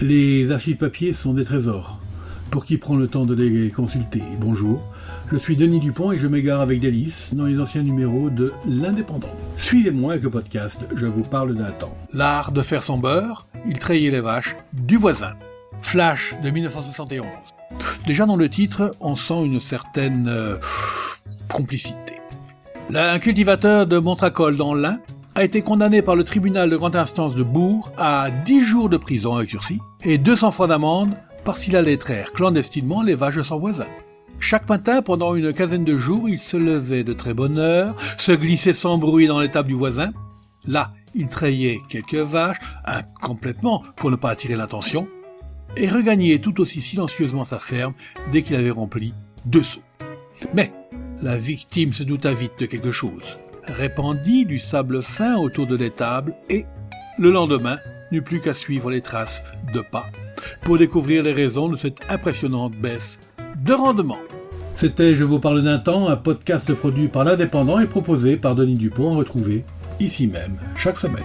Les archives papier sont des trésors. Pour qui prend le temps de les consulter, bonjour. Je suis Denis Dupont et je m'égare avec délice dans les anciens numéros de L'Indépendant. Suivez-moi avec le podcast Je vous parle d'un temps. L'art de faire son beurre, il trayait les vaches du voisin. Flash de 1971. Déjà dans le titre, on sent une certaine euh, complicité. un cultivateur de Montracol dans l'Ain a été condamné par le tribunal de grande instance de Bourg à 10 jours de prison avec sursis et 200 francs d'amende parce qu'il allait traire clandestinement les vaches de son voisin. Chaque matin, pendant une quinzaine de jours, il se levait de très bonne heure, se glissait sans bruit dans l'étable du voisin. Là, il trayait quelques vaches, complètement pour ne pas attirer l'attention, et regagnait tout aussi silencieusement sa ferme dès qu'il avait rempli deux seaux. Mais la victime se douta vite de quelque chose, répandit du sable fin autour de l'étable et, le lendemain, n'eut plus qu'à suivre les traces de pas pour découvrir les raisons de cette impressionnante baisse de rendement. C'était Je vous parle d'un temps, un podcast produit par l'Indépendant et proposé par Denis Dupont, retrouvé ici même chaque semaine.